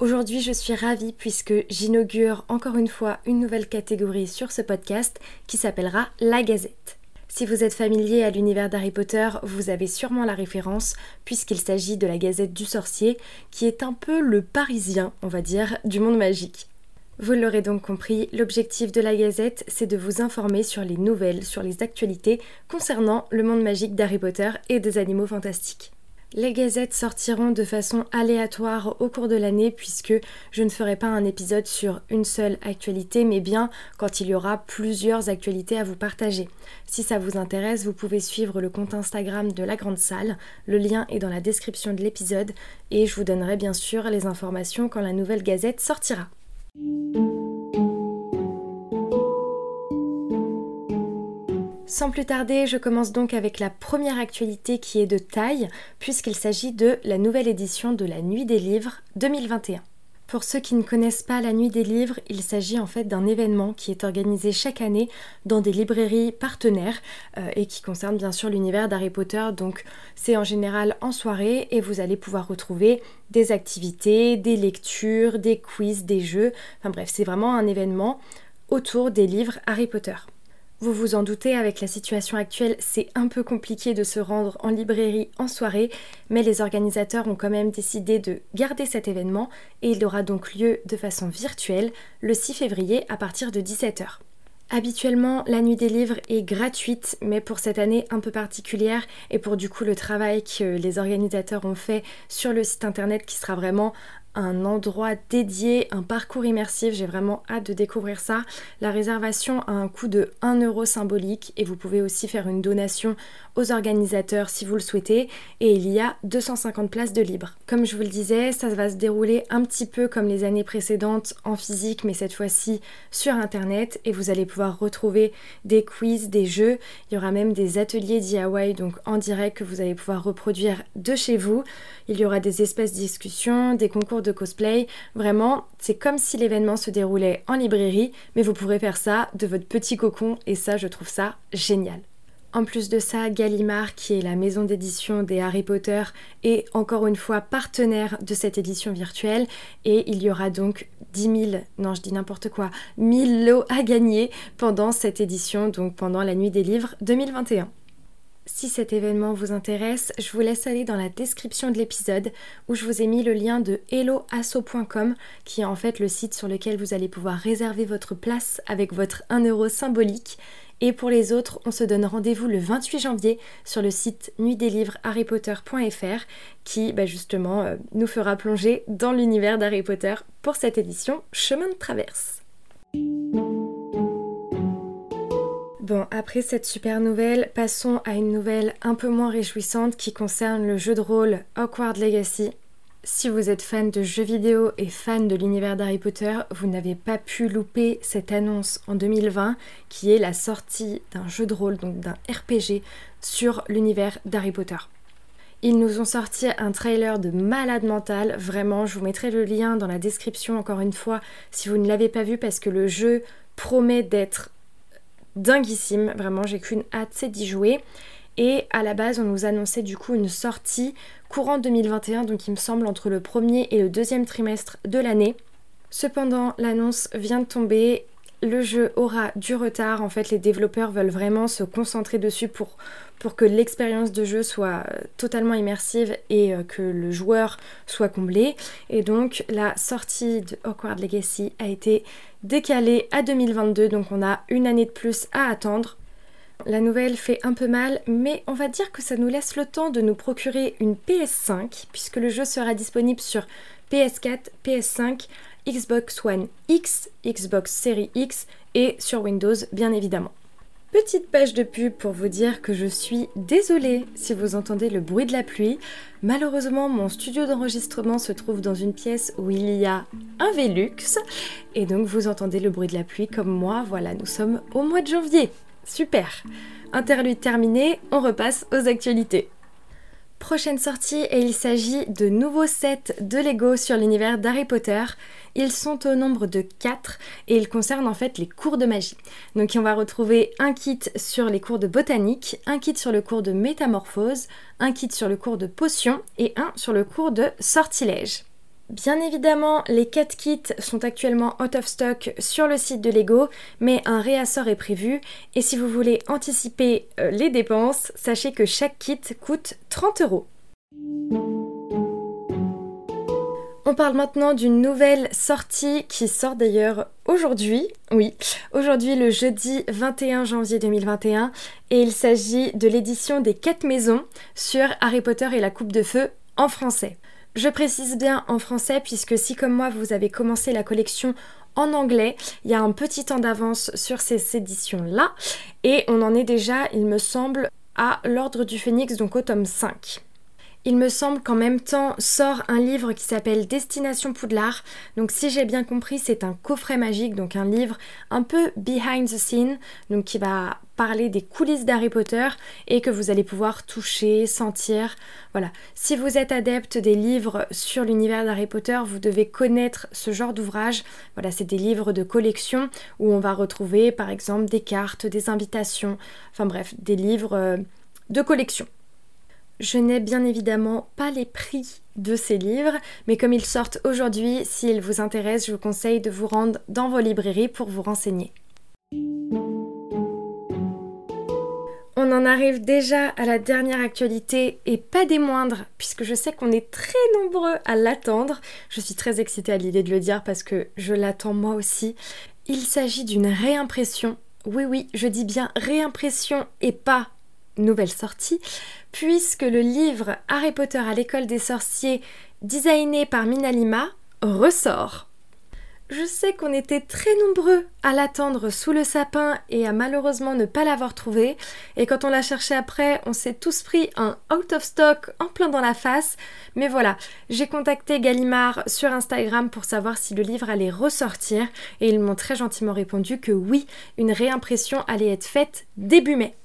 Aujourd'hui je suis ravie puisque j'inaugure encore une fois une nouvelle catégorie sur ce podcast qui s'appellera La Gazette. Si vous êtes familier à l'univers d'Harry Potter, vous avez sûrement la référence puisqu'il s'agit de la Gazette du Sorcier qui est un peu le parisien, on va dire, du monde magique. Vous l'aurez donc compris, l'objectif de la Gazette, c'est de vous informer sur les nouvelles, sur les actualités concernant le monde magique d'Harry Potter et des animaux fantastiques. Les gazettes sortiront de façon aléatoire au cours de l'année puisque je ne ferai pas un épisode sur une seule actualité mais bien quand il y aura plusieurs actualités à vous partager. Si ça vous intéresse, vous pouvez suivre le compte Instagram de la Grande Salle, le lien est dans la description de l'épisode et je vous donnerai bien sûr les informations quand la nouvelle gazette sortira. Sans plus tarder, je commence donc avec la première actualité qui est de taille, puisqu'il s'agit de la nouvelle édition de la Nuit des Livres 2021. Pour ceux qui ne connaissent pas la Nuit des Livres, il s'agit en fait d'un événement qui est organisé chaque année dans des librairies partenaires euh, et qui concerne bien sûr l'univers d'Harry Potter. Donc c'est en général en soirée et vous allez pouvoir retrouver des activités, des lectures, des quiz, des jeux. Enfin bref, c'est vraiment un événement autour des livres Harry Potter. Vous vous en doutez, avec la situation actuelle, c'est un peu compliqué de se rendre en librairie en soirée, mais les organisateurs ont quand même décidé de garder cet événement et il aura donc lieu de façon virtuelle le 6 février à partir de 17h. Habituellement, la nuit des livres est gratuite, mais pour cette année un peu particulière et pour du coup le travail que les organisateurs ont fait sur le site internet qui sera vraiment un endroit dédié, un parcours immersif. J'ai vraiment hâte de découvrir ça. La réservation a un coût de 1 euro symbolique et vous pouvez aussi faire une donation aux organisateurs si vous le souhaitez. Et il y a 250 places de libre. Comme je vous le disais, ça va se dérouler un petit peu comme les années précédentes en physique, mais cette fois-ci sur internet. Et vous allez pouvoir retrouver des quiz, des jeux. Il y aura même des ateliers DIY, donc en direct, que vous allez pouvoir reproduire de chez vous. Il y aura des espèces de discussions, des concours de cosplay. Vraiment, c'est comme si l'événement se déroulait en librairie, mais vous pourrez faire ça de votre petit cocon et ça, je trouve ça génial. En plus de ça, Gallimard, qui est la maison d'édition des Harry Potter, est encore une fois partenaire de cette édition virtuelle et il y aura donc 10 000, non je dis n'importe quoi, 1000 lots à gagner pendant cette édition, donc pendant la nuit des livres 2021. Si cet événement vous intéresse, je vous laisse aller dans la description de l'épisode où je vous ai mis le lien de helloasso.com qui est en fait le site sur lequel vous allez pouvoir réserver votre place avec votre 1 euro symbolique. Et pour les autres, on se donne rendez-vous le 28 janvier sur le site nuitdeslivresharrypotter.fr qui bah, justement euh, nous fera plonger dans l'univers d'Harry Potter pour cette édition Chemin de traverse. Bon, après cette super nouvelle, passons à une nouvelle un peu moins réjouissante qui concerne le jeu de rôle Awkward Legacy. Si vous êtes fan de jeux vidéo et fan de l'univers d'Harry Potter, vous n'avez pas pu louper cette annonce en 2020 qui est la sortie d'un jeu de rôle, donc d'un RPG sur l'univers d'Harry Potter. Ils nous ont sorti un trailer de malade mental, vraiment, je vous mettrai le lien dans la description encore une fois si vous ne l'avez pas vu parce que le jeu promet d'être dinguissime, vraiment j'ai qu'une hâte c'est d'y jouer. Et à la base on nous annonçait du coup une sortie courant 2021, donc il me semble entre le premier et le deuxième trimestre de l'année. Cependant l'annonce vient de tomber le jeu aura du retard. En fait, les développeurs veulent vraiment se concentrer dessus pour, que l'expérience de jeu soit euh, totalement immersive et euh, que le joueur soit comblé. Et donc, la sortie de Awkward Legacy a été décalée à 2022, donc on a une année de plus à attendre. La nouvelle fait un peu mal, mais on va dire que ça nous laisse le temps de nous procurer une PS5, puisque le jeu sera disponible sur PS4, PS5, Xbox One X, Xbox Series X et sur Windows bien évidemment. Petite page de pub pour vous dire que je suis désolée si vous entendez le bruit de la pluie. Malheureusement, mon studio d'enregistrement se trouve dans une pièce où il y a un Velux et donc vous entendez le bruit de la pluie comme moi. Voilà, nous sommes au mois de janvier. Super. Interlude terminé, on repasse aux actualités. Prochaine sortie et il s'agit de nouveaux sets de Lego sur l'univers d'Harry Potter. Ils sont au nombre de 4 et ils concernent en fait les cours de magie. Donc on va retrouver un kit sur les cours de botanique, un kit sur le cours de métamorphose, un kit sur le cours de potion et un sur le cours de sortilège. Bien évidemment, les 4 kits sont actuellement out of stock sur le site de Lego, mais un réassort est prévu. Et si vous voulez anticiper euh, les dépenses, sachez que chaque kit coûte 30 euros. On parle maintenant d'une nouvelle sortie qui sort d'ailleurs aujourd'hui, oui, aujourd'hui le jeudi 21 janvier 2021, et il s'agit de l'édition des 4 maisons sur Harry Potter et la Coupe de Feu en français. Je précise bien en français puisque si comme moi vous avez commencé la collection en anglais, il y a un petit temps d'avance sur ces éditions-là et on en est déjà, il me semble, à l'ordre du phénix, donc au tome 5. Il me semble qu'en même temps sort un livre qui s'appelle Destination Poudlard. Donc si j'ai bien compris, c'est un coffret magique, donc un livre un peu behind the scene, donc qui va parler des coulisses d'Harry Potter et que vous allez pouvoir toucher, sentir. Voilà. Si vous êtes adepte des livres sur l'univers d'Harry Potter, vous devez connaître ce genre d'ouvrage. Voilà, c'est des livres de collection où on va retrouver par exemple des cartes, des invitations, enfin bref, des livres euh, de collection. Je n'ai bien évidemment pas les prix de ces livres, mais comme ils sortent aujourd'hui, s'ils vous intéressent, je vous conseille de vous rendre dans vos librairies pour vous renseigner. On en arrive déjà à la dernière actualité et pas des moindres, puisque je sais qu'on est très nombreux à l'attendre. Je suis très excitée à l'idée de le dire parce que je l'attends moi aussi. Il s'agit d'une réimpression. Oui, oui, je dis bien réimpression et pas nouvelle sortie, puisque le livre Harry Potter à l'école des sorciers, designé par Minalima, ressort. Je sais qu'on était très nombreux à l'attendre sous le sapin et à malheureusement ne pas l'avoir trouvé. Et quand on l'a cherché après, on s'est tous pris un out of stock en plein dans la face. Mais voilà, j'ai contacté Gallimard sur Instagram pour savoir si le livre allait ressortir et ils m'ont très gentiment répondu que oui, une réimpression allait être faite début mai.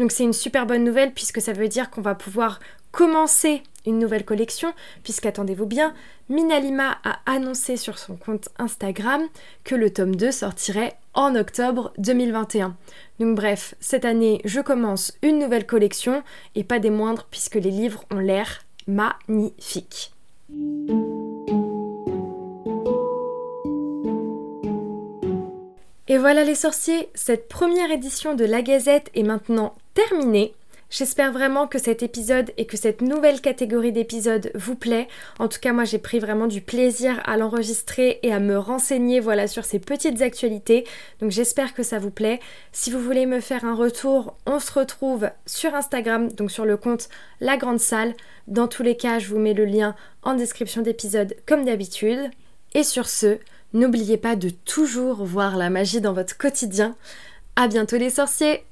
Donc c'est une super bonne nouvelle puisque ça veut dire qu'on va pouvoir commencer une nouvelle collection, puisqu'attendez-vous bien, Minalima a annoncé sur son compte Instagram que le tome 2 sortirait en octobre 2021. Donc bref, cette année, je commence une nouvelle collection, et pas des moindres, puisque les livres ont l'air magnifiques. Et voilà les sorciers, cette première édition de la Gazette est maintenant terminée. J'espère vraiment que cet épisode et que cette nouvelle catégorie d'épisodes vous plaît. En tout cas, moi j'ai pris vraiment du plaisir à l'enregistrer et à me renseigner voilà sur ces petites actualités. Donc j'espère que ça vous plaît. Si vous voulez me faire un retour, on se retrouve sur Instagram, donc sur le compte La Grande Salle. Dans tous les cas, je vous mets le lien en description d'épisode comme d'habitude. Et sur ce, n'oubliez pas de toujours voir la magie dans votre quotidien. À bientôt les sorciers.